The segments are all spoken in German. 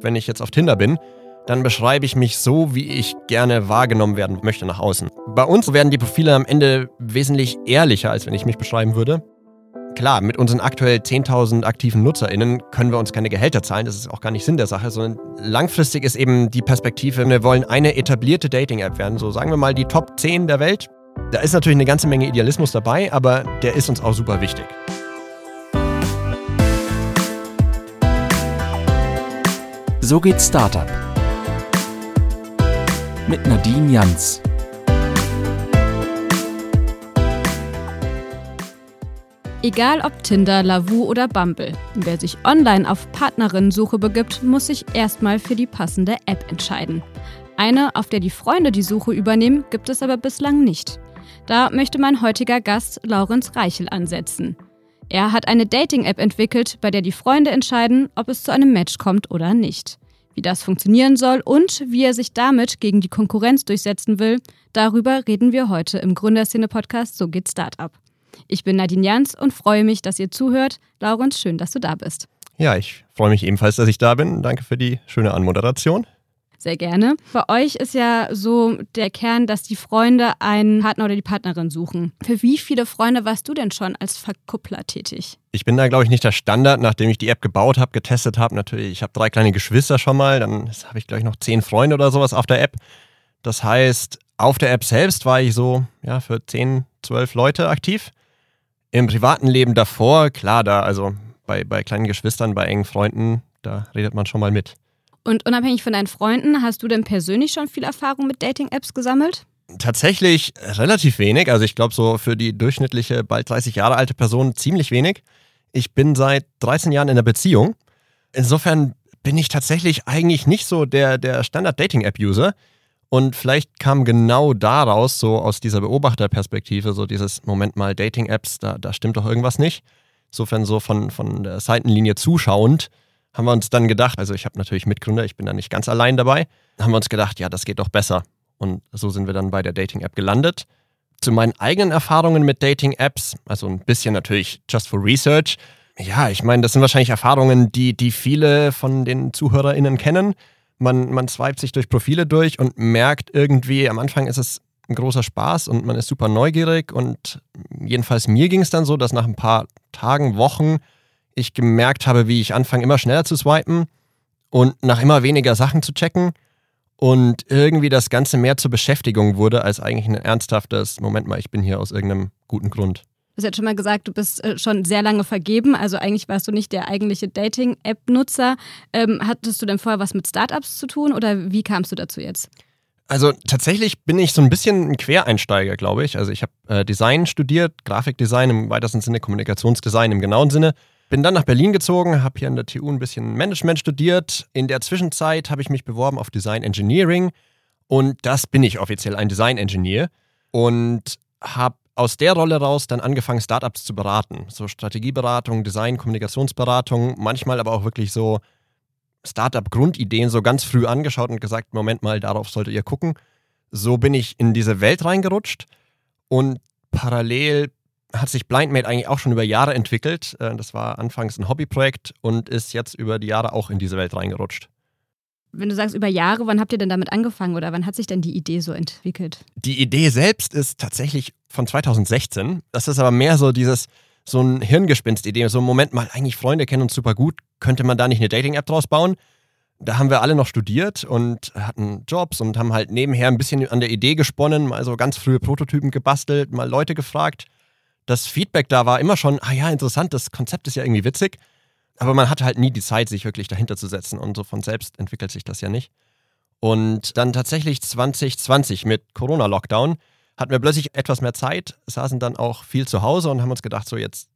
wenn ich jetzt auf Tinder bin, dann beschreibe ich mich so, wie ich gerne wahrgenommen werden möchte nach außen. Bei uns werden die Profile am Ende wesentlich ehrlicher, als wenn ich mich beschreiben würde. Klar, mit unseren aktuell 10.000 aktiven NutzerInnen können wir uns keine Gehälter zahlen, das ist auch gar nicht Sinn der Sache, sondern langfristig ist eben die Perspektive, wir wollen eine etablierte Dating-App werden, so sagen wir mal die Top 10 der Welt. Da ist natürlich eine ganze Menge Idealismus dabei, aber der ist uns auch super wichtig. So geht Startup. Mit Nadine Jans. Egal ob Tinder, Lavu oder Bumble, wer sich online auf Partnerinnensuche begibt, muss sich erstmal für die passende App entscheiden. Eine, auf der die Freunde die Suche übernehmen, gibt es aber bislang nicht. Da möchte mein heutiger Gast Laurenz Reichel ansetzen. Er hat eine Dating-App entwickelt, bei der die Freunde entscheiden, ob es zu einem Match kommt oder nicht. Wie das funktionieren soll und wie er sich damit gegen die Konkurrenz durchsetzen will, darüber reden wir heute im Gründerszene-Podcast So geht Startup. Ich bin Nadine Jans und freue mich, dass ihr zuhört. Laurenz, schön, dass du da bist. Ja, ich freue mich ebenfalls, dass ich da bin. Danke für die schöne Anmoderation. Sehr gerne. Bei euch ist ja so der Kern, dass die Freunde einen Partner oder die Partnerin suchen. Für wie viele Freunde warst du denn schon als Verkuppler tätig? Ich bin da, glaube ich, nicht der Standard, nachdem ich die App gebaut habe, getestet habe. Natürlich, ich habe drei kleine Geschwister schon mal, dann habe ich, glaube ich, noch zehn Freunde oder sowas auf der App. Das heißt, auf der App selbst war ich so ja, für zehn, zwölf Leute aktiv. Im privaten Leben davor, klar, da, also bei, bei kleinen Geschwistern, bei engen Freunden, da redet man schon mal mit. Und unabhängig von deinen Freunden, hast du denn persönlich schon viel Erfahrung mit Dating-Apps gesammelt? Tatsächlich relativ wenig. Also ich glaube so für die durchschnittliche, bald 30 Jahre alte Person ziemlich wenig. Ich bin seit 13 Jahren in der Beziehung. Insofern bin ich tatsächlich eigentlich nicht so der, der Standard-Dating-App-User. Und vielleicht kam genau daraus, so aus dieser Beobachterperspektive, so dieses Moment mal Dating-Apps, da, da stimmt doch irgendwas nicht. Insofern so von, von der Seitenlinie zuschauend, haben wir uns dann gedacht, also ich habe natürlich Mitgründer, ich bin da nicht ganz allein dabei, haben wir uns gedacht, ja, das geht doch besser. Und so sind wir dann bei der Dating-App gelandet. Zu meinen eigenen Erfahrungen mit Dating-Apps, also ein bisschen natürlich just for research. Ja, ich meine, das sind wahrscheinlich Erfahrungen, die, die viele von den ZuhörerInnen kennen. Man, man swipet sich durch Profile durch und merkt irgendwie, am Anfang ist es ein großer Spaß und man ist super neugierig. Und jedenfalls mir ging es dann so, dass nach ein paar Tagen, Wochen ich gemerkt habe, wie ich anfange, immer schneller zu swipen und nach immer weniger Sachen zu checken und irgendwie das Ganze mehr zur Beschäftigung wurde, als eigentlich ein ernsthaftes, Moment mal, ich bin hier aus irgendeinem guten Grund. Du hast jetzt schon mal gesagt, du bist äh, schon sehr lange vergeben, also eigentlich warst du nicht der eigentliche Dating-App-Nutzer. Ähm, hattest du denn vorher was mit Startups zu tun oder wie kamst du dazu jetzt? Also tatsächlich bin ich so ein bisschen ein Quereinsteiger, glaube ich. Also ich habe äh, Design studiert, Grafikdesign im weitesten Sinne, Kommunikationsdesign im genauen Sinne bin dann nach Berlin gezogen, habe hier an der TU ein bisschen Management studiert. In der Zwischenzeit habe ich mich beworben auf Design Engineering und das bin ich offiziell ein Design Engineer und habe aus der Rolle raus dann angefangen, Startups zu beraten. So Strategieberatung, Design, Kommunikationsberatung, manchmal aber auch wirklich so Startup-Grundideen so ganz früh angeschaut und gesagt, Moment mal, darauf solltet ihr gucken. So bin ich in diese Welt reingerutscht und parallel hat sich BlindMate eigentlich auch schon über Jahre entwickelt. Äh, das war anfangs ein Hobbyprojekt und ist jetzt über die Jahre auch in diese Welt reingerutscht. Wenn du sagst über Jahre, wann habt ihr denn damit angefangen oder wann hat sich denn die Idee so entwickelt? Die Idee selbst ist tatsächlich von 2016. Das ist aber mehr so dieses, so ein Hirngespinst-Idee. So, Moment mal, eigentlich Freunde kennen uns super gut. Könnte man da nicht eine Dating-App draus bauen? Da haben wir alle noch studiert und hatten Jobs und haben halt nebenher ein bisschen an der Idee gesponnen, mal so ganz frühe Prototypen gebastelt, mal Leute gefragt das Feedback da war immer schon, ah ja, interessant, das Konzept ist ja irgendwie witzig, aber man hat halt nie die Zeit, sich wirklich dahinter zu setzen und so von selbst entwickelt sich das ja nicht. Und dann tatsächlich 2020 mit Corona-Lockdown hatten wir plötzlich etwas mehr Zeit, saßen dann auch viel zu Hause und haben uns gedacht, so jetzt,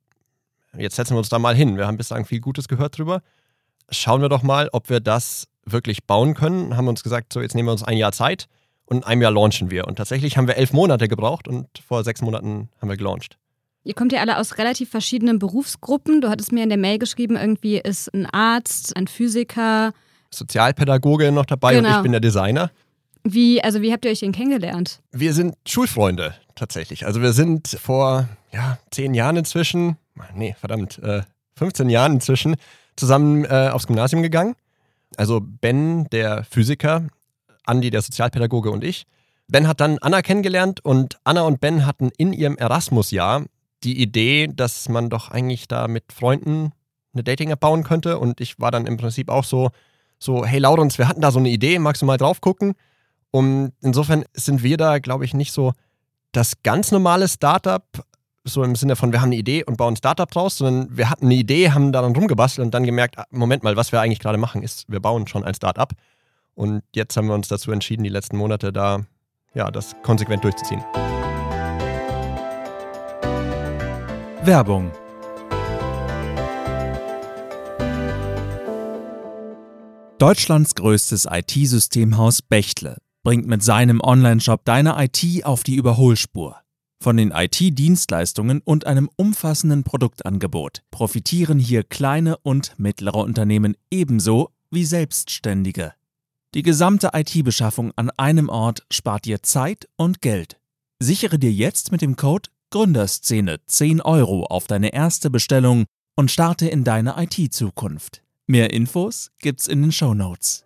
jetzt setzen wir uns da mal hin. Wir haben bislang viel Gutes gehört drüber. Schauen wir doch mal, ob wir das wirklich bauen können. Haben uns gesagt, so jetzt nehmen wir uns ein Jahr Zeit und in einem Jahr launchen wir. Und tatsächlich haben wir elf Monate gebraucht und vor sechs Monaten haben wir gelauncht. Ihr kommt ja alle aus relativ verschiedenen Berufsgruppen. Du hattest mir in der Mail geschrieben, irgendwie ist ein Arzt, ein Physiker. Sozialpädagoge noch dabei genau. und ich bin der Designer. Wie, also wie habt ihr euch denn kennengelernt? Wir sind Schulfreunde tatsächlich. Also wir sind vor ja, zehn Jahren inzwischen, nee, verdammt, äh, 15 Jahren inzwischen zusammen äh, aufs Gymnasium gegangen Also Ben, der Physiker, Andi, der Sozialpädagoge und ich. Ben hat dann Anna kennengelernt und Anna und Ben hatten in ihrem Erasmus-Jahr die Idee, dass man doch eigentlich da mit Freunden eine Dating-App bauen könnte. Und ich war dann im Prinzip auch so, so, hey Laurens, wir hatten da so eine Idee, magst du mal drauf gucken? Und insofern sind wir da, glaube ich, nicht so das ganz normale Startup, so im Sinne von, wir haben eine Idee und bauen ein Startup draus, sondern wir hatten eine Idee, haben daran rumgebastelt und dann gemerkt, ah, Moment mal, was wir eigentlich gerade machen, ist, wir bauen schon ein Startup. Und jetzt haben wir uns dazu entschieden, die letzten Monate da ja, das konsequent durchzuziehen. Werbung Deutschlands größtes IT-Systemhaus Bechtle bringt mit seinem Onlineshop deine IT auf die Überholspur. Von den IT-Dienstleistungen und einem umfassenden Produktangebot profitieren hier kleine und mittlere Unternehmen ebenso wie Selbstständige. Die gesamte IT-Beschaffung an einem Ort spart dir Zeit und Geld. Sichere dir jetzt mit dem Code Gründerszene 10 Euro auf deine erste Bestellung und starte in deine IT-Zukunft. Mehr Infos gibt's in den Show Notes.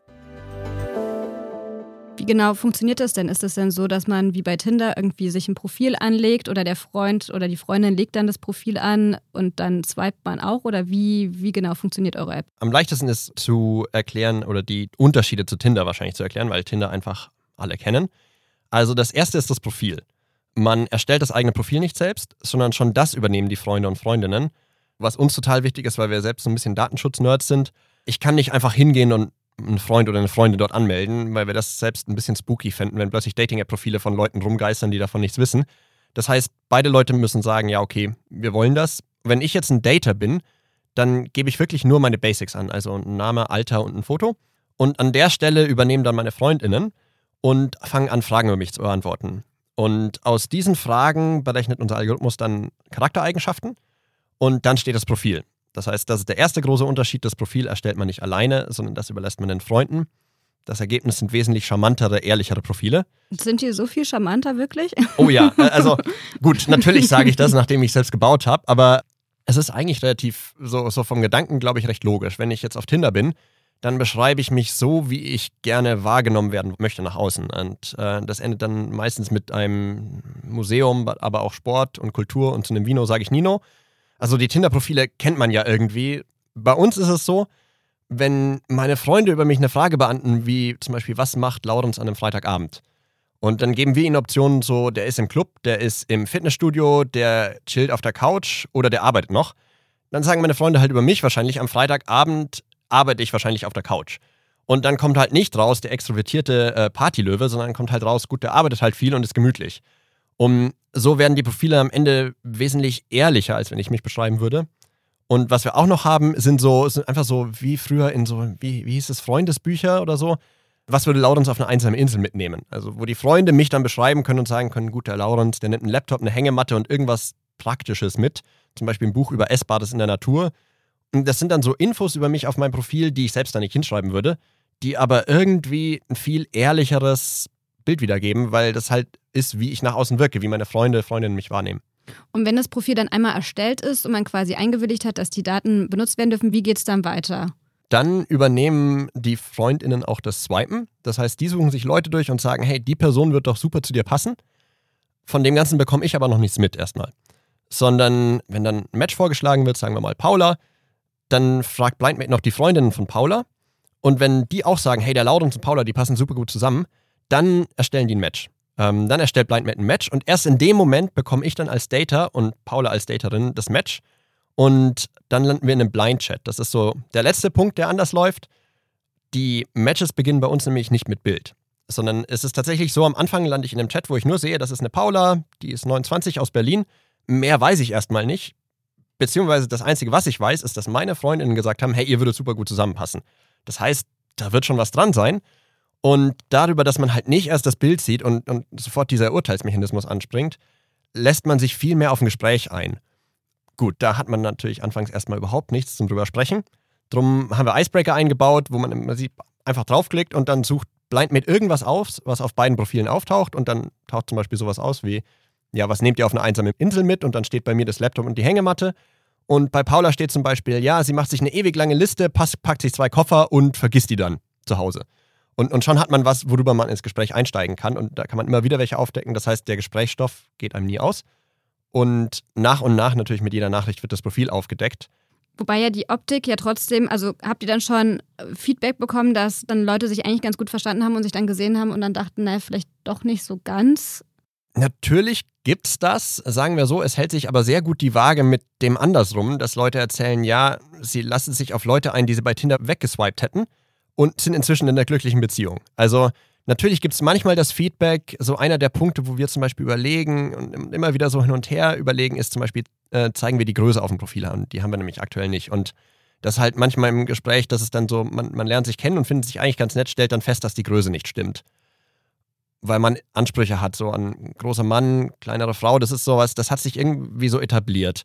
Wie genau funktioniert das denn? Ist es denn so, dass man wie bei Tinder irgendwie sich ein Profil anlegt oder der Freund oder die Freundin legt dann das Profil an und dann swipet man auch? Oder wie, wie genau funktioniert eure App? Am leichtesten ist zu erklären oder die Unterschiede zu Tinder wahrscheinlich zu erklären, weil Tinder einfach alle kennen. Also das erste ist das Profil. Man erstellt das eigene Profil nicht selbst, sondern schon das übernehmen die Freunde und Freundinnen was uns total wichtig ist, weil wir selbst ein bisschen Datenschutz-Nerds sind. Ich kann nicht einfach hingehen und einen Freund oder eine Freundin dort anmelden, weil wir das selbst ein bisschen spooky fänden, wenn plötzlich Dating-App-Profile von Leuten rumgeistern, die davon nichts wissen. Das heißt, beide Leute müssen sagen, ja, okay, wir wollen das. Wenn ich jetzt ein Dater bin, dann gebe ich wirklich nur meine Basics an, also ein Name, Alter und ein Foto. Und an der Stelle übernehmen dann meine FreundInnen und fangen an, Fragen über mich zu beantworten. Und aus diesen Fragen berechnet unser Algorithmus dann Charaktereigenschaften und dann steht das Profil. Das heißt, das ist der erste große Unterschied. Das Profil erstellt man nicht alleine, sondern das überlässt man den Freunden. Das Ergebnis sind wesentlich charmantere, ehrlichere Profile. Sind die so viel charmanter wirklich? Oh ja, äh, also gut, natürlich sage ich das, nachdem ich selbst gebaut habe, aber es ist eigentlich relativ so, so vom Gedanken, glaube ich, recht logisch. Wenn ich jetzt auf Tinder bin, dann beschreibe ich mich so, wie ich gerne wahrgenommen werden möchte nach außen. Und äh, das endet dann meistens mit einem Museum, aber auch Sport und Kultur und zu einem Vino sage ich Nino. Also die Tinder-Profile kennt man ja irgendwie. Bei uns ist es so, wenn meine Freunde über mich eine Frage beantworten, wie zum Beispiel, was macht Laurens an einem Freitagabend? Und dann geben wir ihnen Optionen so, der ist im Club, der ist im Fitnessstudio, der chillt auf der Couch oder der arbeitet noch. Dann sagen meine Freunde halt über mich wahrscheinlich, am Freitagabend arbeite ich wahrscheinlich auf der Couch. Und dann kommt halt nicht raus der extrovertierte äh, Partylöwe, sondern kommt halt raus, gut, der arbeitet halt viel und ist gemütlich. Um so werden die Profile am Ende wesentlich ehrlicher, als wenn ich mich beschreiben würde. Und was wir auch noch haben, sind so, sind einfach so wie früher in so, wie, wie hieß es, Freundesbücher oder so. Was würde Laurens auf eine einsame Insel mitnehmen? Also, wo die Freunde mich dann beschreiben können und sagen können: gut, der Laurens, der nimmt einen Laptop, eine Hängematte und irgendwas Praktisches mit. Zum Beispiel ein Buch über Essbares in der Natur. Das sind dann so Infos über mich auf meinem Profil, die ich selbst da nicht hinschreiben würde, die aber irgendwie ein viel ehrlicheres Bild wiedergeben, weil das halt ist, wie ich nach außen wirke, wie meine Freunde, Freundinnen mich wahrnehmen. Und wenn das Profil dann einmal erstellt ist und man quasi eingewilligt hat, dass die Daten benutzt werden dürfen, wie geht es dann weiter? Dann übernehmen die Freundinnen auch das Swipen. Das heißt, die suchen sich Leute durch und sagen, hey, die Person wird doch super zu dir passen. Von dem Ganzen bekomme ich aber noch nichts mit erstmal. Sondern wenn dann ein Match vorgeschlagen wird, sagen wir mal Paula, dann fragt Blindmate noch die Freundinnen von Paula. Und wenn die auch sagen, hey, der Laurens und Paula, die passen super gut zusammen, dann erstellen die ein Match. Ähm, dann erstellt BlindMate ein Match und erst in dem Moment bekomme ich dann als Data und Paula als Daterin das Match und dann landen wir in einem Blind Chat. Das ist so der letzte Punkt, der anders läuft. Die Matches beginnen bei uns nämlich nicht mit Bild, sondern es ist tatsächlich so, am Anfang lande ich in einem Chat, wo ich nur sehe, das ist eine Paula, die ist 29 aus Berlin. Mehr weiß ich erstmal nicht. Beziehungsweise das Einzige, was ich weiß, ist, dass meine Freundinnen gesagt haben, hey, ihr würdet super gut zusammenpassen. Das heißt, da wird schon was dran sein. Und darüber, dass man halt nicht erst das Bild sieht und, und sofort dieser Urteilsmechanismus anspringt, lässt man sich viel mehr auf ein Gespräch ein. Gut, da hat man natürlich anfangs erstmal überhaupt nichts zum drüber sprechen. Drum haben wir Icebreaker eingebaut, wo man im einfach draufklickt und dann sucht Blind mit irgendwas auf, was auf beiden Profilen auftaucht und dann taucht zum Beispiel sowas aus wie, ja, was nehmt ihr auf einer einsamen Insel mit? Und dann steht bei mir das Laptop und die Hängematte. Und bei Paula steht zum Beispiel, ja, sie macht sich eine ewig lange Liste, packt sich zwei Koffer und vergisst die dann zu Hause. Und, und schon hat man was, worüber man ins Gespräch einsteigen kann. Und da kann man immer wieder welche aufdecken. Das heißt, der Gesprächsstoff geht einem nie aus. Und nach und nach natürlich mit jeder Nachricht wird das Profil aufgedeckt. Wobei ja die Optik ja trotzdem, also habt ihr dann schon Feedback bekommen, dass dann Leute sich eigentlich ganz gut verstanden haben und sich dann gesehen haben und dann dachten, naja, vielleicht doch nicht so ganz? Natürlich gibt's das, sagen wir so, es hält sich aber sehr gut die Waage mit dem andersrum, dass Leute erzählen, ja, sie lassen sich auf Leute ein, die sie bei Tinder weggeswiped hätten und sind inzwischen in einer glücklichen Beziehung. Also natürlich gibt es manchmal das Feedback, so einer der Punkte, wo wir zum Beispiel überlegen und immer wieder so hin und her überlegen, ist zum Beispiel, äh, zeigen wir die Größe auf dem Profil an. Die haben wir nämlich aktuell nicht. Und das halt manchmal im Gespräch, dass es dann so, man, man lernt sich kennen und findet sich eigentlich ganz nett, stellt dann fest, dass die Größe nicht stimmt. Weil man Ansprüche hat, so an großer Mann, kleinere Frau, das ist sowas, das hat sich irgendwie so etabliert.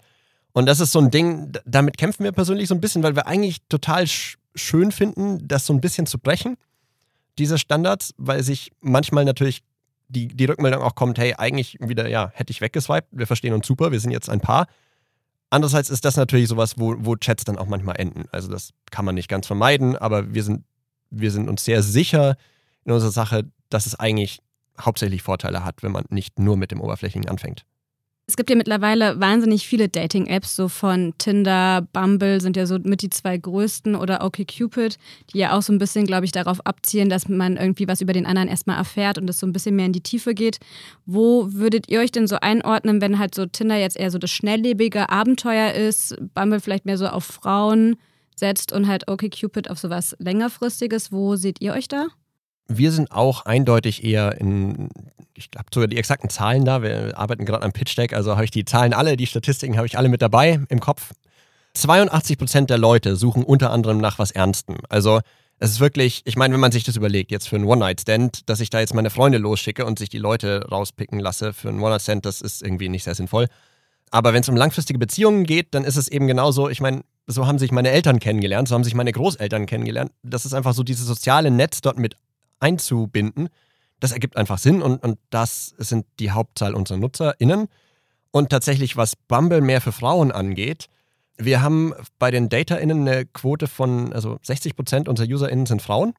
Und das ist so ein Ding, damit kämpfen wir persönlich so ein bisschen, weil wir eigentlich total schön finden, das so ein bisschen zu brechen, diese Standards, weil sich manchmal natürlich die, die Rückmeldung auch kommt, hey, eigentlich wieder, ja, hätte ich weggeswiped, wir verstehen uns super, wir sind jetzt ein Paar. Andererseits ist das natürlich sowas, wo, wo Chats dann auch manchmal enden. Also das kann man nicht ganz vermeiden, aber wir sind, wir sind uns sehr sicher in unserer Sache, dass es eigentlich hauptsächlich Vorteile hat, wenn man nicht nur mit dem Oberflächlichen anfängt. Es gibt ja mittlerweile wahnsinnig viele Dating-Apps, so von Tinder, Bumble sind ja so mit die zwei größten oder OkCupid, die ja auch so ein bisschen, glaube ich, darauf abzielen, dass man irgendwie was über den anderen erstmal erfährt und es so ein bisschen mehr in die Tiefe geht. Wo würdet ihr euch denn so einordnen, wenn halt so Tinder jetzt eher so das schnelllebige Abenteuer ist, Bumble vielleicht mehr so auf Frauen setzt und halt OkCupid auf sowas längerfristiges? Wo seht ihr euch da? Wir sind auch eindeutig eher in, ich habe sogar die exakten Zahlen da. Wir arbeiten gerade am Pitch Deck, also habe ich die Zahlen alle, die Statistiken habe ich alle mit dabei im Kopf. 82 Prozent der Leute suchen unter anderem nach was Ernstem. Also es ist wirklich, ich meine, wenn man sich das überlegt, jetzt für einen One-Night-Stand, dass ich da jetzt meine Freunde losschicke und sich die Leute rauspicken lasse für einen One-Night-Stand, das ist irgendwie nicht sehr sinnvoll. Aber wenn es um langfristige Beziehungen geht, dann ist es eben genauso, ich meine, so haben sich meine Eltern kennengelernt, so haben sich meine Großeltern kennengelernt. Das ist einfach so dieses soziale Netz dort mit einzubinden. Das ergibt einfach Sinn und, und das sind die Hauptzahl unserer NutzerInnen. Und tatsächlich, was Bumble mehr für Frauen angeht, wir haben bei den DataInnen eine Quote von, also 60 Prozent unserer UserInnen sind Frauen.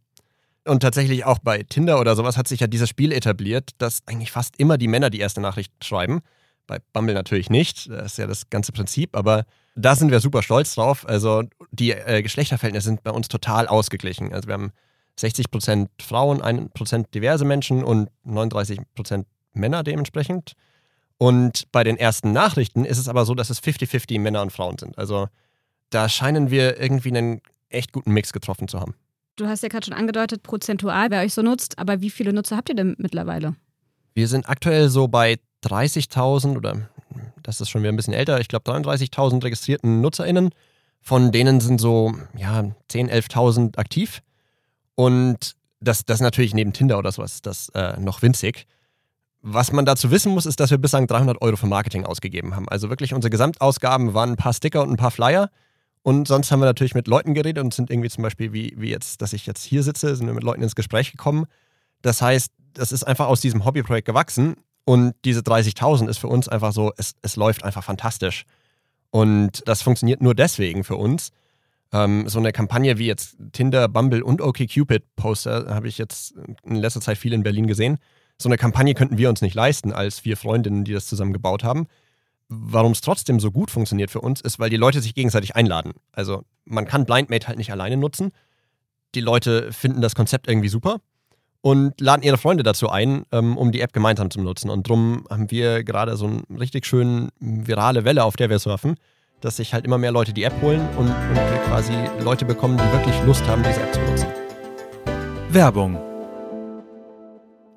Und tatsächlich auch bei Tinder oder sowas hat sich ja dieses Spiel etabliert, dass eigentlich fast immer die Männer die erste Nachricht schreiben. Bei Bumble natürlich nicht, das ist ja das ganze Prinzip, aber da sind wir super stolz drauf. Also die äh, Geschlechterverhältnisse sind bei uns total ausgeglichen. Also wir haben 60% Frauen, 1% diverse Menschen und 39% Männer dementsprechend. Und bei den ersten Nachrichten ist es aber so, dass es 50-50 Männer und Frauen sind. Also da scheinen wir irgendwie einen echt guten Mix getroffen zu haben. Du hast ja gerade schon angedeutet, prozentual, wer euch so nutzt, aber wie viele Nutzer habt ihr denn mittlerweile? Wir sind aktuell so bei 30.000 oder das ist schon wieder ein bisschen älter, ich glaube 33.000 registrierten NutzerInnen. Von denen sind so ja, 10.000, 11.000 aktiv. Und das, das natürlich neben Tinder oder sowas das äh, noch winzig. Was man dazu wissen muss, ist, dass wir bislang 300 Euro für Marketing ausgegeben haben. Also wirklich unsere Gesamtausgaben waren ein paar Sticker und ein paar Flyer. Und sonst haben wir natürlich mit Leuten geredet und sind irgendwie zum Beispiel, wie, wie jetzt, dass ich jetzt hier sitze, sind wir mit Leuten ins Gespräch gekommen. Das heißt, das ist einfach aus diesem Hobbyprojekt gewachsen. Und diese 30.000 ist für uns einfach so, es, es läuft einfach fantastisch. Und das funktioniert nur deswegen für uns, ähm, so eine Kampagne wie jetzt Tinder, Bumble und OkCupid Poster habe ich jetzt in letzter Zeit viel in Berlin gesehen. So eine Kampagne könnten wir uns nicht leisten als vier Freundinnen, die das zusammen gebaut haben. Warum es trotzdem so gut funktioniert für uns, ist, weil die Leute sich gegenseitig einladen. Also man kann BlindMate halt nicht alleine nutzen. Die Leute finden das Konzept irgendwie super und laden ihre Freunde dazu ein, ähm, um die App gemeinsam zu nutzen. Und darum haben wir gerade so eine richtig schön virale Welle, auf der wir surfen dass sich halt immer mehr Leute die App holen und, und wir quasi Leute bekommen, die wirklich Lust haben, diese App zu nutzen. Werbung.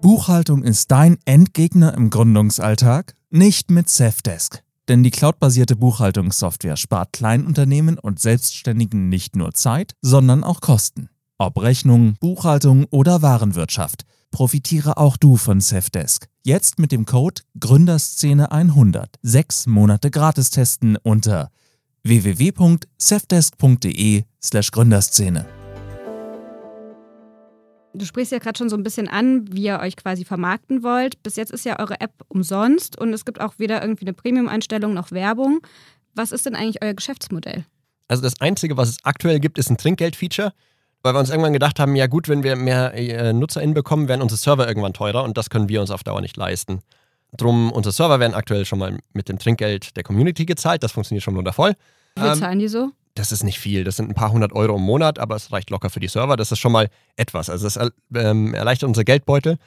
Buchhaltung ist dein Endgegner im Gründungsalltag? Nicht mit Safdesk. Denn die cloudbasierte Buchhaltungssoftware spart Kleinunternehmen und Selbstständigen nicht nur Zeit, sondern auch Kosten. Ob Rechnung, Buchhaltung oder Warenwirtschaft, profitiere auch du von Safdesk. Jetzt mit dem Code Gründerszene100. Sechs Monate gratis testen unter www.safdesk.de/slash Gründerszene. Du sprichst ja gerade schon so ein bisschen an, wie ihr euch quasi vermarkten wollt. Bis jetzt ist ja eure App umsonst und es gibt auch weder irgendwie eine Premium-Einstellung noch Werbung. Was ist denn eigentlich euer Geschäftsmodell? Also das Einzige, was es aktuell gibt, ist ein Trinkgeld-Feature, weil wir uns irgendwann gedacht haben, ja gut, wenn wir mehr äh, NutzerInnen bekommen, werden unsere Server irgendwann teurer und das können wir uns auf Dauer nicht leisten. Drum, unsere Server werden aktuell schon mal mit dem Trinkgeld der Community gezahlt, das funktioniert schon wundervoll. Wie viel Ähm, zahlen die so? das ist nicht viel. Das sind ein paar hundert Euro im Monat, aber es reicht locker für die Server. Das ist schon mal etwas. Also das ähm, erleichtert unsere Geldbeutel.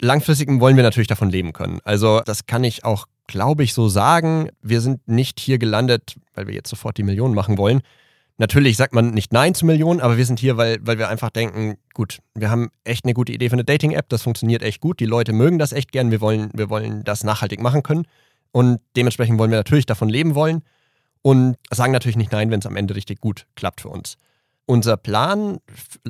Langfristig wollen wir natürlich davon leben können. Also das kann ich auch, glaube ich, so sagen. Wir sind nicht hier gelandet, weil wir jetzt sofort die Millionen machen wollen. Natürlich sagt man nicht Nein zu Millionen, aber wir sind hier, weil, weil wir einfach denken, gut, wir haben echt eine gute Idee für eine Dating-App, das funktioniert echt gut, die Leute mögen das echt gern, wir wollen, wir wollen das nachhaltig machen können und dementsprechend wollen wir natürlich davon leben wollen und sagen natürlich nicht nein, wenn es am Ende richtig gut klappt für uns. Unser Plan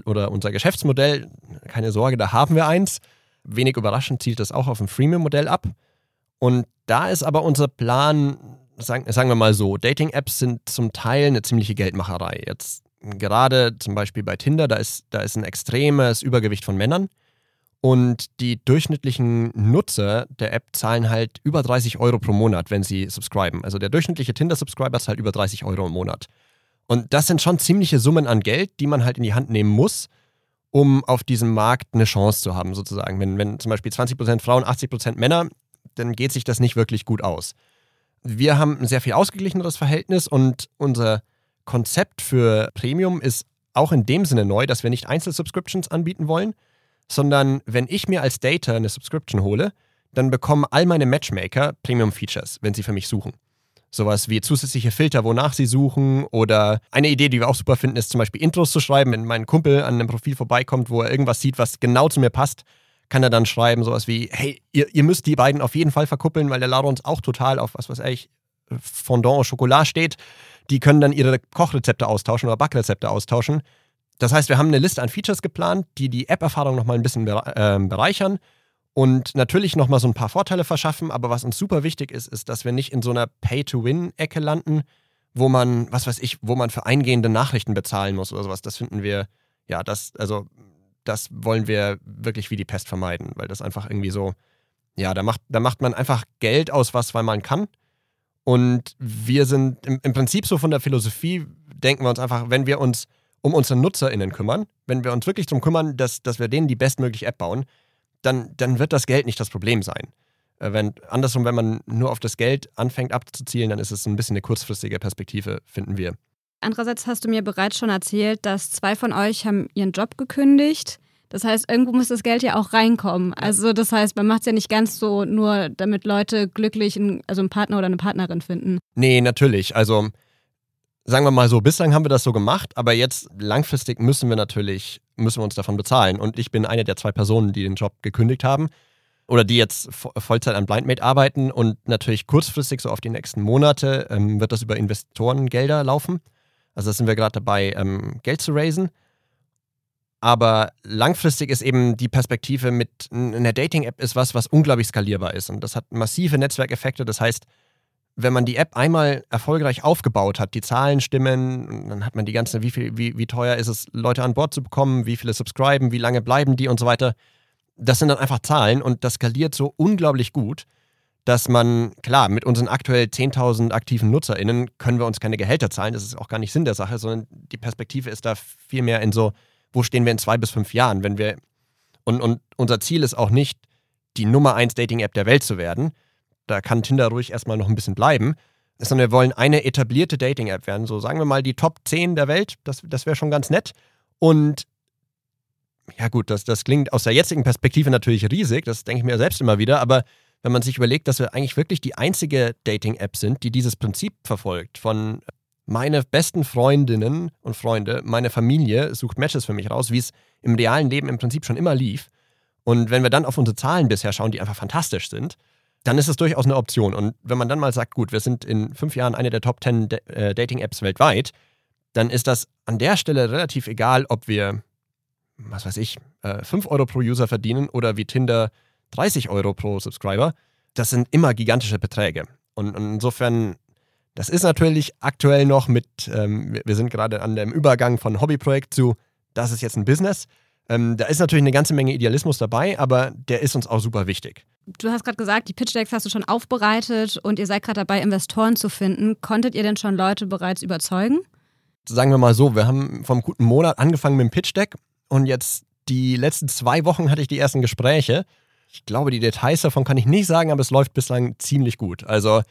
oder unser Geschäftsmodell, keine Sorge, da haben wir eins. Wenig überraschend zielt das auch auf ein Freemium-Modell ab. Und da ist aber unser Plan, sagen, sagen wir mal so, Dating-Apps sind zum Teil eine ziemliche Geldmacherei. Jetzt gerade zum Beispiel bei Tinder, da ist, da ist ein extremes Übergewicht von Männern. Und die durchschnittlichen Nutzer der App zahlen halt über 30 Euro pro Monat, wenn sie subscriben. Also der durchschnittliche Tinder-Subscriber zahlt über 30 Euro im Monat. Und das sind schon ziemliche Summen an Geld, die man halt in die Hand nehmen muss, um auf diesem Markt eine Chance zu haben, sozusagen. Wenn, wenn zum Beispiel 20% Frauen, 80% Männer, dann geht sich das nicht wirklich gut aus. Wir haben ein sehr viel ausgeglicheneres Verhältnis und unser Konzept für Premium ist auch in dem Sinne neu, dass wir nicht Einzelsubscriptions anbieten wollen, sondern wenn ich mir als Data eine Subscription hole, dann bekommen all meine Matchmaker Premium-Features, wenn sie für mich suchen. Sowas wie zusätzliche Filter, wonach sie suchen oder eine Idee, die wir auch super finden, ist zum Beispiel Intros zu schreiben. Wenn mein Kumpel an einem Profil vorbeikommt, wo er irgendwas sieht, was genau zu mir passt, kann er dann schreiben, sowas wie, hey, ihr, ihr müsst die beiden auf jeden Fall verkuppeln, weil der Laurens auch total auf, was weiß ich, Fondant au Chocolat steht. Die können dann ihre Kochrezepte austauschen oder Backrezepte austauschen. Das heißt, wir haben eine Liste an Features geplant, die die App-Erfahrung nochmal ein bisschen bere äh, bereichern und natürlich nochmal so ein paar Vorteile verschaffen. Aber was uns super wichtig ist, ist, dass wir nicht in so einer Pay-to-Win-Ecke landen, wo man, was weiß ich, wo man für eingehende Nachrichten bezahlen muss oder sowas. Das finden wir, ja, das, also, das wollen wir wirklich wie die Pest vermeiden, weil das einfach irgendwie so, ja, da macht, da macht man einfach Geld aus was, weil man kann. Und wir sind im, im Prinzip so von der Philosophie, denken wir uns einfach, wenn wir uns um unsere NutzerInnen kümmern, wenn wir uns wirklich darum kümmern, dass, dass wir denen die bestmögliche App bauen, dann, dann wird das Geld nicht das Problem sein. Äh, Wenn, andersrum, wenn man nur auf das Geld anfängt abzuzielen, dann ist es ein bisschen eine kurzfristige Perspektive, finden wir. Andererseits hast du mir bereits schon erzählt, dass zwei von euch haben ihren Job gekündigt. Das heißt, irgendwo muss das Geld ja auch reinkommen. Also das heißt, man macht es ja nicht ganz so nur, damit Leute glücklich, einen, also einen Partner oder eine Partnerin finden. Nee, natürlich. Also sagen wir mal so, bislang haben wir das so gemacht, aber jetzt langfristig müssen wir natürlich, müssen wir uns davon bezahlen. Und ich bin eine der zwei Personen, die den Job gekündigt haben oder die jetzt vo- Vollzeit an Blindmate arbeiten und natürlich kurzfristig, so auf die nächsten Monate, ähm, wird das über Investorengelder laufen. Also da sind wir gerade dabei, ähm, Geld zu raisen. Aber langfristig ist eben die Perspektive mit einer Dating-App ist was, was unglaublich skalierbar ist. Und das hat massive Netzwerkeffekte. Das heißt, wenn man die App einmal erfolgreich aufgebaut hat, die Zahlen stimmen, dann hat man die ganze, wie, viel, wie, wie teuer ist es, Leute an Bord zu bekommen, wie viele subscriben, wie lange bleiben die und so weiter. Das sind dann einfach Zahlen und das skaliert so unglaublich gut, dass man, klar, mit unseren aktuell 10.000 aktiven NutzerInnen können wir uns keine Gehälter zahlen, das ist auch gar nicht Sinn der Sache, sondern die Perspektive ist da viel mehr in so, wo stehen wir in zwei bis fünf Jahren, wenn wir, und, und unser Ziel ist auch nicht, die Nummer eins Dating-App der Welt zu werden, da kann Tinder ruhig erstmal noch ein bisschen bleiben, sondern wir wollen eine etablierte Dating-App werden. So sagen wir mal die Top 10 der Welt, das, das wäre schon ganz nett. Und ja gut, das, das klingt aus der jetzigen Perspektive natürlich riesig, das denke ich mir selbst immer wieder, aber wenn man sich überlegt, dass wir eigentlich wirklich die einzige Dating-App sind, die dieses Prinzip verfolgt, von meine besten Freundinnen und Freunde, meine Familie sucht Matches für mich raus, wie es im realen Leben im Prinzip schon immer lief. Und wenn wir dann auf unsere Zahlen bisher schauen, die einfach fantastisch sind, dann ist es durchaus eine Option. Und wenn man dann mal sagt, gut, wir sind in fünf Jahren eine der Top 10 Da- äh, Dating-Apps weltweit, dann ist das an der Stelle relativ egal, ob wir, was weiß ich, äh, 5 Euro pro User verdienen oder wie Tinder 30 Euro pro Subscriber. Das sind immer gigantische Beträge. Und, und insofern, das ist natürlich aktuell noch mit, ähm, wir, sind gerade an dem Übergang von Hobbyprojekt zu, das ist jetzt ein Business. Ähm, da ist natürlich eine ganze Menge Idealismus dabei, aber der ist uns auch super wichtig. Du hast gerade gesagt, die Pitch Decks hast du schon aufbereitet und ihr seid gerade dabei, Investoren zu finden. Konntet ihr denn schon Leute bereits überzeugen? Sagen wir mal so, wir haben vom guten Monat angefangen mit dem Pitch Deck und jetzt die letzten zwei Wochen hatte ich die ersten Gespräche. Ich glaube, die Details davon kann ich nicht sagen, aber es läuft bislang ziemlich gut. Also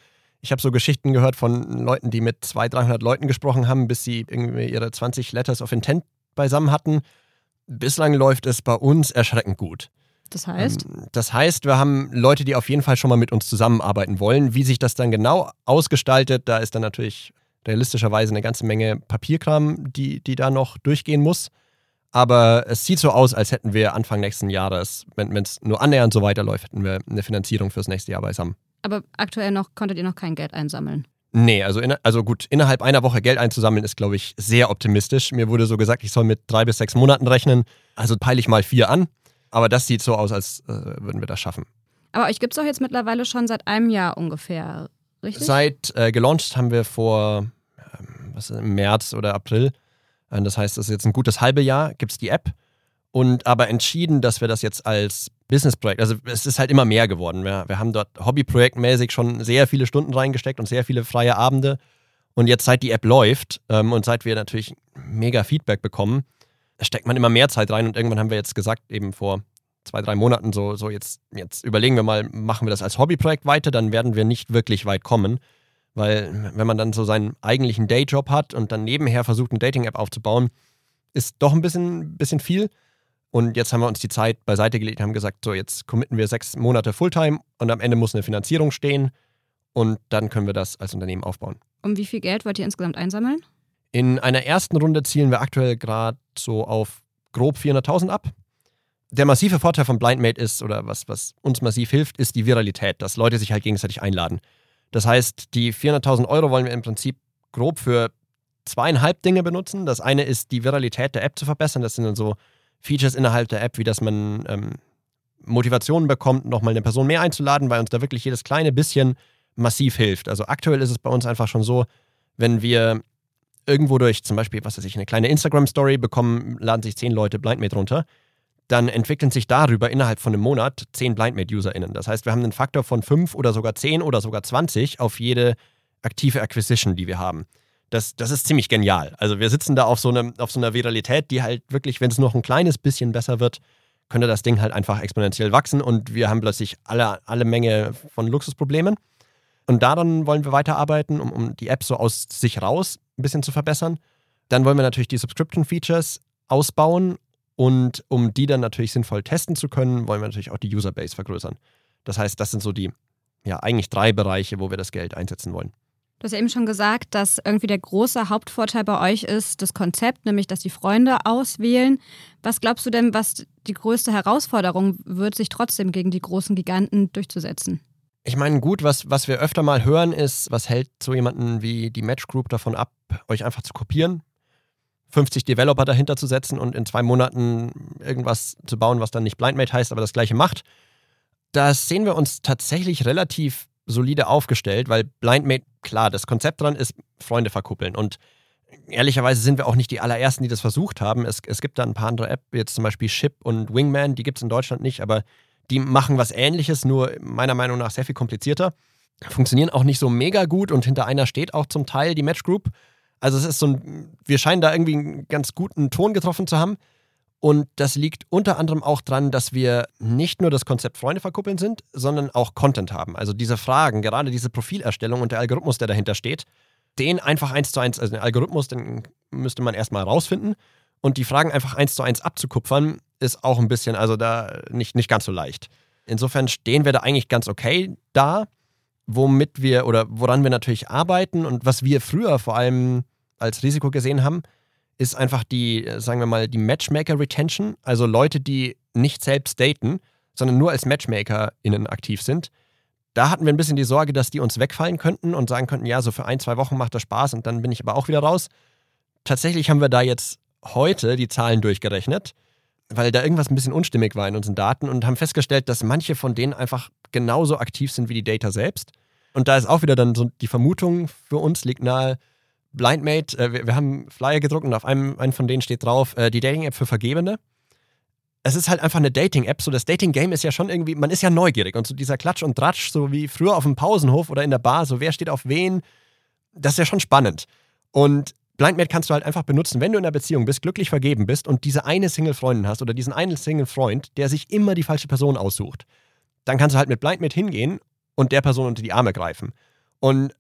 ich habe so Geschichten gehört von Leuten, die mit 200, 300 Leuten gesprochen haben, bis sie irgendwie ihre 20 Letters of Intent beisammen hatten. Bislang läuft es bei uns erschreckend gut. Das heißt? Ähm, das heißt, wir haben Leute, die auf jeden Fall schon mal mit uns zusammenarbeiten wollen. Wie sich das dann genau ausgestaltet, da ist dann natürlich realistischerweise eine ganze Menge Papierkram, die, die da noch durchgehen muss. Aber es sieht so aus, als hätten wir Anfang nächsten Jahres, wenn es nur annähernd so weiterläuft, hätten wir eine Finanzierung fürs nächste Jahr beisammen. Aber aktuell noch konntet ihr noch kein Geld einsammeln. Nee, also, in, also gut, innerhalb einer Woche Geld einzusammeln ist, glaube ich, sehr optimistisch. Mir wurde so gesagt, ich soll mit drei bis sechs Monaten rechnen. Also peile ich mal vier an. Aber das sieht so aus, als äh, würden wir das schaffen. Aber euch gibt es doch jetzt mittlerweile schon seit einem Jahr ungefähr, richtig? Seit äh, gelauncht haben wir vor ähm, was ist, im März oder April. Äh, das heißt, es ist jetzt ein gutes halbe Jahr, gibt es die App. Und aber entschieden, dass wir das jetzt als Businessprojekt, also es ist halt immer mehr geworden. Wir, wir haben dort hobbyprojektmäßig schon sehr viele Stunden reingesteckt und sehr viele freie Abende. Und jetzt, seit die App läuft ähm, und seit wir natürlich mega Feedback bekommen, steckt man immer mehr Zeit rein und irgendwann haben wir jetzt gesagt, eben vor zwei, drei Monaten, so, so jetzt, jetzt überlegen wir mal, machen wir das als Hobbyprojekt weiter, dann werden wir nicht wirklich weit kommen. Weil wenn man dann so seinen eigentlichen Dayjob hat und dann nebenher versucht, eine Dating-App aufzubauen, ist doch ein bisschen, bisschen viel. Und jetzt haben wir uns die Zeit beiseite gelegt und haben gesagt, so jetzt committen wir sechs Monate Fulltime und am Ende muss eine Finanzierung stehen und dann können wir das als Unternehmen aufbauen. Um wie viel Geld wollt ihr insgesamt einsammeln? In einer ersten Runde zielen wir aktuell gerade so auf grob 400.000 ab. Der massive Vorteil von BlindMate ist, oder was, was uns massiv hilft, ist die Viralität, dass Leute sich halt gegenseitig einladen. Das heißt, die 400.000 Euro wollen wir im Prinzip grob für zweieinhalb Dinge benutzen. Das eine ist, die Viralität der App zu verbessern. Das sind dann so Features innerhalb der App, wie dass man ähm, Motivationen bekommt, nochmal eine Person mehr einzuladen, weil uns da wirklich jedes kleine bisschen massiv hilft. Also aktuell ist es bei uns einfach schon so, wenn wir irgendwo durch zum Beispiel, was weiß ich, eine kleine Instagram-Story bekommen, laden sich zehn Leute BlindMate runter, dann entwickeln sich darüber innerhalb von einem Monat zehn BlindMate-UserInnen. Das heißt, wir haben einen Faktor von fünf oder sogar zehn oder sogar 20 auf jede aktive Acquisition, die wir haben. Das, das ist ziemlich genial. Also wir sitzen da auf so, einem, auf so einer Viralität, die halt wirklich, wenn es noch ein kleines bisschen besser wird, könnte das Ding halt einfach exponentiell wachsen und wir haben plötzlich alle, alle Menge von Luxusproblemen. Und daran wollen wir weiterarbeiten, um, um die App so aus sich raus ein bisschen zu verbessern. Dann wollen wir natürlich die Subscription-Features ausbauen und um die dann natürlich sinnvoll testen zu können, wollen wir natürlich auch die Userbase vergrößern. Das heißt, das sind so die, ja, eigentlich drei Bereiche, wo wir das Geld einsetzen wollen. Du hast ja eben schon gesagt, dass irgendwie der große Hauptvorteil bei euch ist das Konzept, nämlich dass die Freunde auswählen. Was glaubst du denn, was die größte Herausforderung wird, sich trotzdem gegen die großen Giganten durchzusetzen? Ich meine, gut, was, was wir öfter mal hören, ist, was hält so jemanden wie die Match Group davon ab, euch einfach zu kopieren, 50 Developer dahinter zu setzen und in zwei Monaten irgendwas zu bauen, was dann nicht Blindmate heißt, aber das gleiche macht. Da sehen wir uns tatsächlich relativ solide aufgestellt, weil Blindmate, klar, das Konzept dran ist, Freunde verkuppeln. Und ehrlicherweise sind wir auch nicht die allerersten, die das versucht haben. Es, es gibt da ein paar andere Apps, jetzt zum Beispiel Ship und Wingman, die gibt es in Deutschland nicht, aber die machen was ähnliches, nur meiner Meinung nach sehr viel komplizierter. Funktionieren auch nicht so mega gut und hinter einer steht auch zum Teil die Match Group. Also es ist so ein, wir scheinen da irgendwie einen ganz guten Ton getroffen zu haben. Und das liegt unter anderem auch dran, dass wir nicht nur das Konzept Freunde verkuppeln sind, sondern auch Content haben. Also diese Fragen, gerade diese Profilerstellung und der Algorithmus, der dahinter steht, den einfach eins zu eins, also den Algorithmus, den müsste man erstmal rausfinden. Und die Fragen einfach eins zu eins abzukupfern, ist auch ein bisschen, also da nicht, nicht ganz so leicht. Insofern stehen wir da eigentlich ganz okay da, womit wir oder woran wir natürlich arbeiten und was wir früher vor allem als Risiko gesehen haben, ist einfach die, sagen wir mal, die Matchmaker-Retention, also Leute, die nicht selbst daten, sondern nur als MatchmakerInnen aktiv sind. Da hatten wir ein bisschen die Sorge, dass die uns wegfallen könnten und sagen könnten, ja, so für ein, zwei Wochen macht das Spaß und dann bin ich aber auch wieder raus. Tatsächlich haben wir da jetzt heute die Zahlen durchgerechnet, weil da irgendwas ein bisschen unstimmig war in unseren Daten und haben festgestellt, dass manche von denen einfach genauso aktiv sind wie die Data selbst. Und da ist auch wieder dann so die Vermutung für uns liegt nahe, Blindmate, äh, wir, wir, haben Flyer gedruckt und auf einem, einem von denen steht drauf, äh, die Dating-App für Vergebene. es ist halt einfach eine Dating-App. So das Dating-Game ist ja schon irgendwie, man ist ja neugierig. Und so dieser Klatsch und Tratsch, so wie früher auf dem Pausenhof oder in der Bar, so wer steht auf wen, das ist ja schon spannend. Und BlindMate kannst du halt einfach benutzen, wenn du in einer Beziehung bist, glücklich vergeben bist und diese eine Single-Freundin hast oder diesen einen Single-Freund, der sich immer die falsche Person aussucht. Dann kannst du halt mit BlindMate hingehen und der Person unter die Arme greifen. Und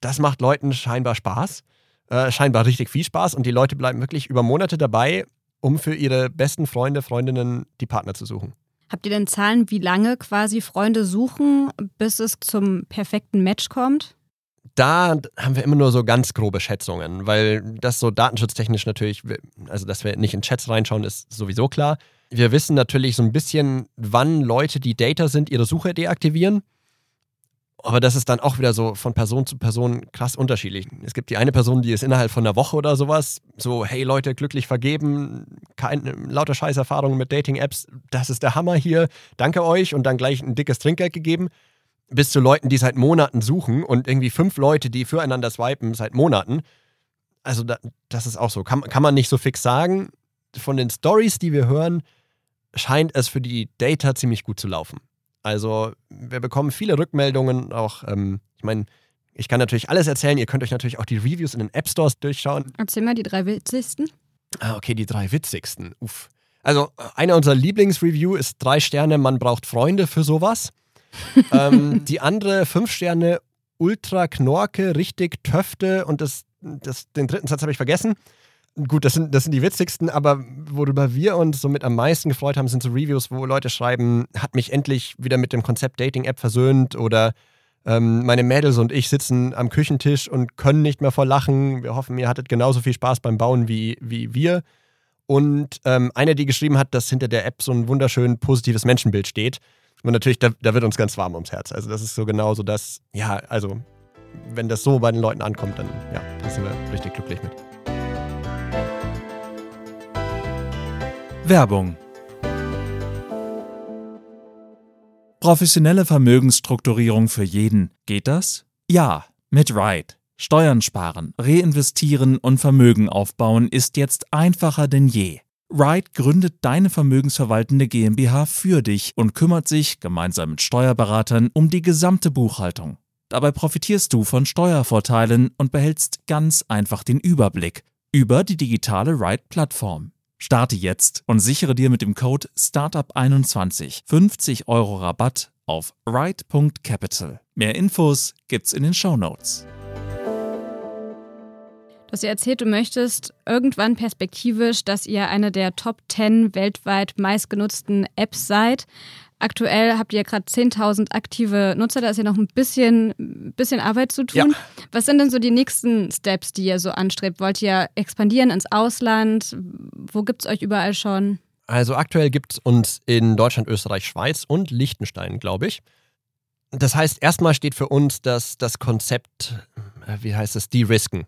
das macht Leuten scheinbar Spaß, äh, scheinbar richtig viel Spaß und die Leute bleiben wirklich über Monate dabei, um für ihre besten Freunde, Freundinnen die Partner zu suchen. Habt ihr denn Zahlen, wie lange quasi Freunde suchen, bis es zum perfekten Match kommt? Da haben wir immer nur so ganz grobe Schätzungen, weil das so datenschutztechnisch natürlich, also dass wir nicht in Chats reinschauen, ist sowieso klar. Wir wissen natürlich so ein bisschen, wann Leute, die Data sind, ihre Suche deaktivieren. Aber das ist dann auch wieder so von Person zu Person krass unterschiedlich. Es gibt die eine Person, die ist innerhalb von einer Woche oder sowas, so, hey Leute, glücklich vergeben, kein, lauter Scheißerfahrungen mit Dating-Apps, das ist der Hammer hier, danke euch und dann gleich ein dickes Trinkgeld gegeben. Bis zu Leuten, die seit Monaten suchen und irgendwie fünf Leute, die füreinander swipen seit Monaten. Also da, das ist auch so. Kann, kann man nicht so fix sagen. Von den Stories, die wir hören, scheint es für die Data ziemlich gut zu laufen. Also wir bekommen viele Rückmeldungen, auch, ähm, ich meine, ich kann natürlich alles erzählen, ihr könnt euch natürlich auch die Reviews in den App Stores durchschauen. Erzähl mal die drei witzigsten. Ah, okay, die drei witzigsten. Uff. Also eine unserer Lieblingsreview ist drei Sterne, man braucht Freunde für sowas. Ähm, die andere fünf Sterne, ultra Knorke, richtig Töfte und das, das, den dritten Satz habe ich vergessen gut, das sind, das sind die witzigsten, aber worüber wir uns so mit am meisten gefreut haben, sind so Reviews, wo Leute schreiben, hat mich endlich wieder mit dem Konzept Dating-App versöhnt oder ähm, meine Mädels und ich sitzen am Küchentisch und können nicht mehr vor Lachen. Wir hoffen, ihr hattet genauso viel Spaß beim Bauen wie, wie wir. Und ähm, einer, die geschrieben hat, dass hinter der App so ein wunderschön positives Menschenbild steht. Und natürlich, da, da wird uns ganz warm ums Herz. Also das ist so genau so das, ja, also wenn das so bei den Leuten ankommt, dann ja, da sind wir richtig glücklich mit. Werbung Professionelle Vermögensstrukturierung für jeden. Geht das? Ja, mit Ride. Steuern sparen, reinvestieren und Vermögen aufbauen ist jetzt einfacher denn je. Ride gründet deine vermögensverwaltende GmbH für dich und kümmert sich gemeinsam mit Steuerberatern um die gesamte Buchhaltung. Dabei profitierst du von Steuervorteilen und behältst ganz einfach den Überblick über die digitale Ride-Plattform. Starte jetzt und sichere dir mit dem Code STARTUP21 50 Euro Rabatt auf ride.capital. Mehr Infos gibt's in den Show Notes. Du hast ja erzählt, du möchtest irgendwann perspektivisch, dass ihr eine der Top 10 weltweit meistgenutzten Apps seid. Aktuell habt ihr gerade 10.000 aktive Nutzer, da ist ja noch ein bisschen, bisschen Arbeit zu tun. Ja. Was sind denn so die nächsten Steps, die ihr so anstrebt? Wollt ihr expandieren ins Ausland? Wo gibt es euch überall schon? Also aktuell gibt es uns in Deutschland, Österreich, Schweiz und Liechtenstein, glaube ich. Das heißt, erstmal steht für uns das, das Konzept, äh, wie heißt es, de-risken.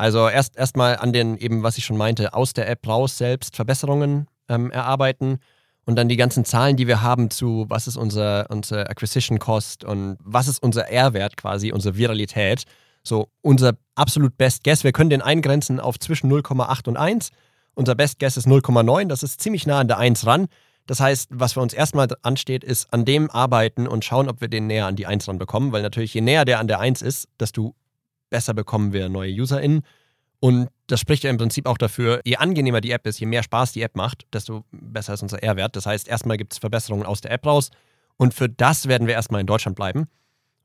Also erst erstmal an den, eben was ich schon meinte, aus der App raus selbst Verbesserungen ähm, erarbeiten und dann die ganzen Zahlen, die wir haben zu, was ist unser, unser Acquisition Cost und was ist unser R-Wert quasi, unsere Viralität. So unser absolut Best Guess, wir können den eingrenzen auf zwischen 0,8 und 1. Unser Best Guess ist 0,9, das ist ziemlich nah an der 1 ran. Das heißt, was für uns erstmal ansteht, ist an dem arbeiten und schauen, ob wir den näher an die 1 ran bekommen, weil natürlich je näher der an der 1 ist, desto besser bekommen wir neue UserInnen und das spricht ja im Prinzip auch dafür, je angenehmer die App ist, je mehr Spaß die App macht, desto besser ist unser R-Wert. Das heißt, erstmal gibt es Verbesserungen aus der App raus. Und für das werden wir erstmal in Deutschland bleiben,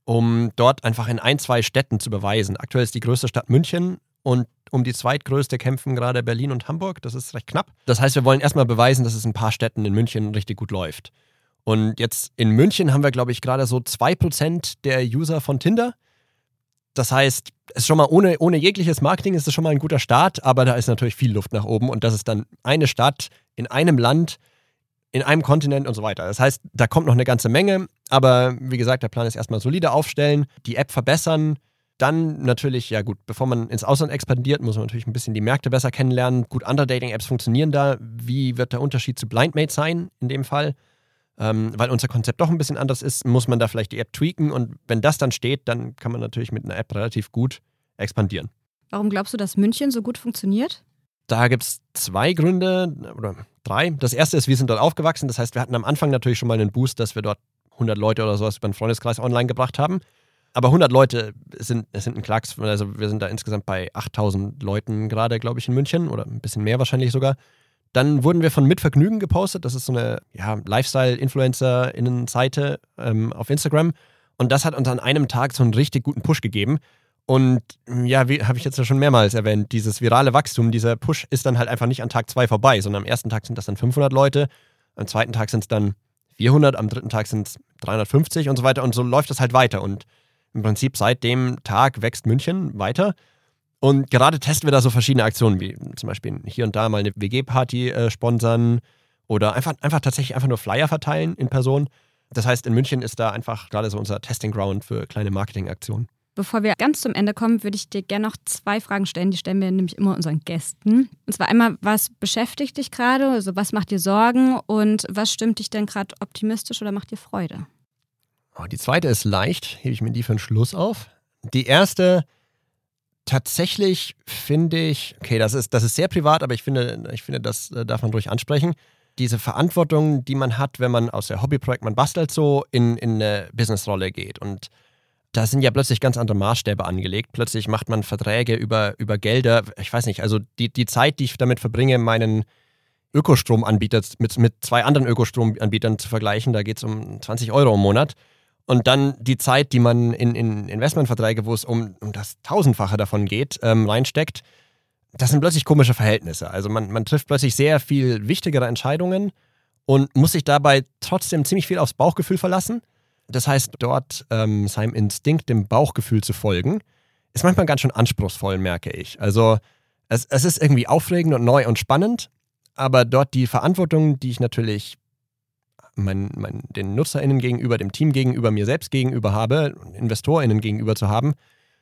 um dort einfach in ein, zwei Städten zu beweisen. Aktuell ist die größte Stadt München und um die zweitgrößte kämpfen gerade Berlin und Hamburg. Das ist recht knapp. Das heißt, wir wollen erstmal beweisen, dass es in ein paar Städten in München richtig gut läuft. Und jetzt in München haben wir, glaube ich, gerade so 2% der User von Tinder. Das heißt, ist schon mal ohne, ohne jegliches Marketing ist es schon mal ein guter Start, aber da ist natürlich viel Luft nach oben und das ist dann eine Stadt in einem Land, in einem Kontinent und so weiter. Das heißt, da kommt noch eine ganze Menge, aber wie gesagt, der Plan ist erstmal solide aufstellen, die App verbessern, dann natürlich, ja gut, bevor man ins Ausland expandiert, muss man natürlich ein bisschen die Märkte besser kennenlernen. Gut, andere Dating-Apps funktionieren da. Wie wird der Unterschied zu Blindmate sein in dem Fall? Ähm, weil unser Konzept doch ein bisschen anders ist, muss man da vielleicht die App tweaken und wenn das dann steht, dann kann man natürlich mit einer App relativ gut expandieren. Warum glaubst du, dass München so gut funktioniert? Da gibt es zwei Gründe oder drei. Das erste ist, wir sind dort aufgewachsen. Das heißt, wir hatten am Anfang natürlich schon mal einen Boost, dass wir dort 100 Leute oder sowas über den Freundeskreis online gebracht haben. Aber 100 Leute sind, sind ein Klacks. Also wir sind da insgesamt bei 8000 Leuten gerade, glaube ich, in München oder ein bisschen mehr wahrscheinlich sogar. Dann wurden wir von Mitvergnügen gepostet. Das ist so eine ja, Lifestyle-Influencer-Seite ähm, auf Instagram. Und das hat uns an einem Tag so einen richtig guten Push gegeben. Und ja, wie habe ich jetzt schon mehrmals erwähnt, dieses virale Wachstum, dieser Push ist dann halt einfach nicht an Tag zwei vorbei, sondern am ersten Tag sind das dann 500 Leute, am zweiten Tag sind es dann 400, am dritten Tag sind es 350 und so weiter. Und so läuft das halt weiter. Und im Prinzip seit dem Tag wächst München weiter. Und gerade testen wir da so verschiedene Aktionen, wie zum Beispiel hier und da mal eine WG-Party äh, sponsern oder einfach, einfach tatsächlich einfach nur Flyer verteilen in Person. Das heißt, in München ist da einfach gerade so unser Testing Ground für kleine Marketingaktionen. Bevor wir ganz zum Ende kommen, würde ich dir gerne noch zwei Fragen stellen. Die stellen wir nämlich immer unseren Gästen. Und zwar einmal, was beschäftigt dich gerade? Also was macht dir Sorgen? Und was stimmt dich denn gerade optimistisch oder macht dir Freude? Oh, die zweite ist leicht, hebe ich mir die für den Schluss auf. Die erste, tatsächlich finde ich, okay, das ist, das ist sehr privat, aber ich finde, ich finde, das äh, darf man ruhig ansprechen. Diese Verantwortung, die man hat, wenn man aus der Hobbyprojekt, man bastelt so, in, in eine Businessrolle geht. Und da sind ja plötzlich ganz andere Maßstäbe angelegt. Plötzlich macht man Verträge über, über Gelder. Ich weiß nicht, also die, die Zeit, die ich damit verbringe, meinen Ökostromanbieter mit, mit zwei anderen Ökostromanbietern zu vergleichen, da geht es um 20 Euro im Monat. Und dann die Zeit, die man in, in Investmentverträge, wo es um, um das Tausendfache davon geht, ähm, reinsteckt, das sind plötzlich komische Verhältnisse. Also man, man trifft plötzlich sehr viel wichtigere Entscheidungen und muss sich dabei trotzdem ziemlich viel aufs Bauchgefühl verlassen. Das heißt, dort ähm, seinem Instinkt, dem Bauchgefühl zu folgen, ist manchmal ganz schön anspruchsvoll, merke ich. Also es, es ist irgendwie aufregend und neu und spannend, aber dort die Verantwortung, die ich natürlich mein, mein, den NutzerInnen gegenüber, dem Team gegenüber, mir selbst gegenüber habe, InvestorInnen gegenüber zu haben,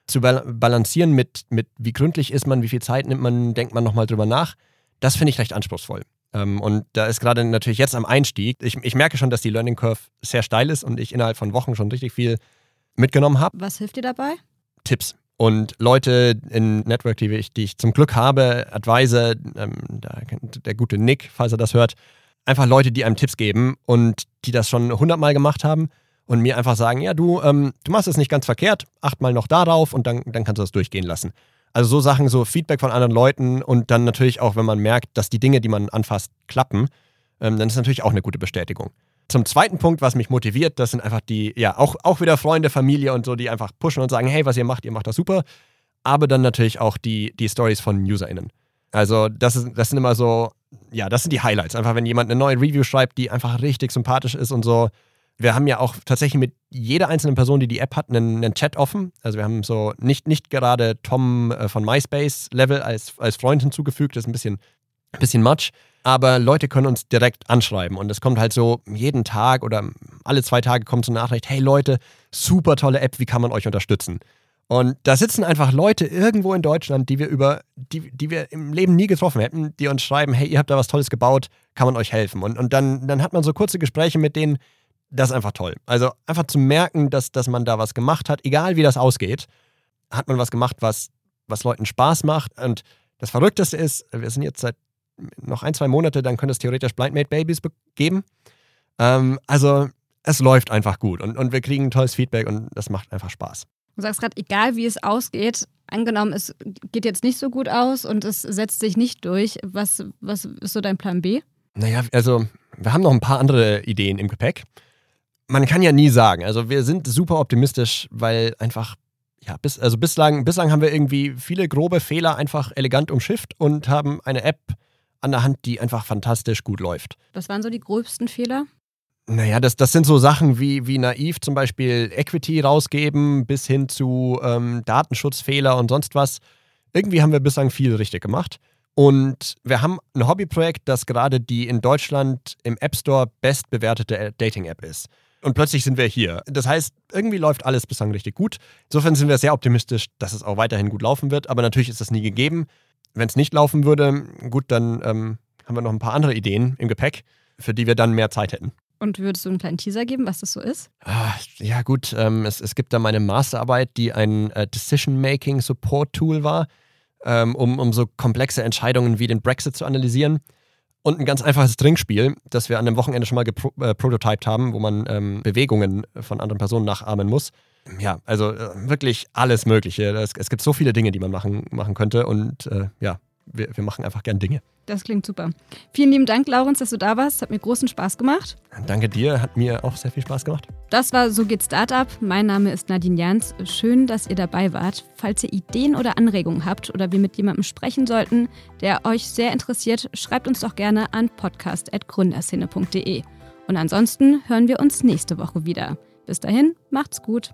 zu balancieren mit, mit wie gründlich ist man, wie viel Zeit nimmt man, denkt man nochmal drüber nach, das finde ich recht anspruchsvoll. Ähm, und da ist gerade natürlich jetzt am Einstieg, ich, ich merke schon, dass die Learning Curve sehr steil ist und ich innerhalb von Wochen schon richtig viel mitgenommen habe. Was hilft dir dabei? Tipps. Und Leute in Network, die ich, die ich zum Glück habe, Advisor, ähm, der, der gute Nick, falls er das hört, einfach Leute, die einem Tipps geben und die das schon hundertmal gemacht haben und mir einfach sagen, ja, du, ähm, du machst es nicht ganz verkehrt, acht mal noch darauf und dann, dann kannst du das durchgehen lassen. Also so Sachen, so Feedback von anderen Leuten und dann natürlich auch, wenn man merkt, dass die Dinge, die man anfasst, klappen, ähm, dann ist natürlich auch eine gute Bestätigung. Zum zweiten Punkt, was mich motiviert, das sind einfach die, ja, auch, auch wieder Freunde, Familie und so, die einfach pushen und sagen, hey, was ihr macht, ihr macht das super. Aber dann natürlich auch die, die Stories von UserInnen. Also das, ist, das sind immer so, ja, das sind die Highlights. Einfach, wenn jemand eine neue Review schreibt, die einfach richtig sympathisch ist und so, wir haben ja auch tatsächlich mit jeder einzelnen Person, die die App hat, einen, einen Chat offen. Also wir haben so nicht, nicht gerade Tom äh, von MySpace Level als, als Freund hinzugefügt, das ist ein bisschen, ein bisschen much. Aber Leute können uns direkt anschreiben und es kommt halt so jeden Tag oder alle zwei Tage kommt so eine Nachricht, hey Leute, super tolle App, wie kann man euch unterstützen? Und da sitzen einfach Leute irgendwo in Deutschland, die wir über, die, die wir im Leben nie getroffen hätten, die uns schreiben, hey, ihr habt da was Tolles gebaut, kann man euch helfen? Und, und dann, dann hat man so kurze Gespräche mit denen, das ist einfach toll. Also einfach zu merken, dass, dass man da was gemacht hat, egal wie das ausgeht, hat man was gemacht, was, was Leuten Spaß macht. Und das Verrückteste ist, wir sind jetzt seit noch ein, zwei Monate, dann könnte es theoretisch Blindmade Babies geben. Ähm, also es läuft einfach gut und, und wir kriegen tolles Feedback und das macht einfach Spaß. Du sagst gerade, egal wie es ausgeht, angenommen, es geht jetzt nicht so gut aus und es setzt sich nicht durch, was, was ist so dein Plan B? Naja, also wir haben noch ein paar andere Ideen im Gepäck man kann ja nie sagen. Also wir sind super optimistisch, weil einfach, ja, bis, also bislang, bislang haben wir irgendwie viele grobe Fehler einfach elegant umschifft und haben eine App an der Hand, die einfach fantastisch gut läuft. Was waren so die gröbsten Fehler? Naja, das, das sind so Sachen wie, wie naiv zum Beispiel Equity rausgeben, bis hin zu ähm, Datenschutzfehler und sonst was. Irgendwie haben wir bislang viel richtig gemacht. Und wir haben ein Hobbyprojekt, das gerade die in Deutschland im App Store bestbewertete Dating-App ist. Und plötzlich sind wir hier. Das heißt, irgendwie läuft alles bislang richtig gut. Insofern sind wir sehr optimistisch, dass es auch weiterhin gut laufen wird. Aber natürlich ist das nie gegeben. Wenn es nicht laufen würde, gut, dann ähm, haben wir noch ein paar andere Ideen im Gepäck, für die wir dann mehr Zeit hätten. Und würdest du einen kleinen Teaser geben, was das so ist? Ah, ja, gut. Ähm, es, es gibt da meine Masterarbeit, die ein äh, Decision-Making-Support-Tool war. ähm, um, um so komplexe Entscheidungen wie den Brexit zu analysieren. Und ein ganz einfaches Trinkspiel, das wir an dem Wochenende schon mal geprototyped äh, haben, wo man ähm, Bewegungen von anderen Personen nachahmen muss. Ja, also äh, wirklich alles Mögliche. Es, es, gibt so viele Dinge, die man machen, machen könnte. Und äh, ja, wir, wir machen einfach gern Dinge. Das klingt super. Vielen lieben Dank, Laurens, dass du da warst. Hat mir großen Spaß gemacht. Danke dir, hat mir auch sehr viel Spaß gemacht. Das war So geht Startup. Mein Name ist Nadine Jans. Schön, dass ihr dabei wart. Falls ihr Ideen oder Anregungen habt oder wir mit jemandem sprechen sollten, der euch sehr interessiert, schreibt uns doch gerne an podcast.gründerszene.de. Und ansonsten hören wir uns nächste Woche wieder. Bis dahin, macht's gut.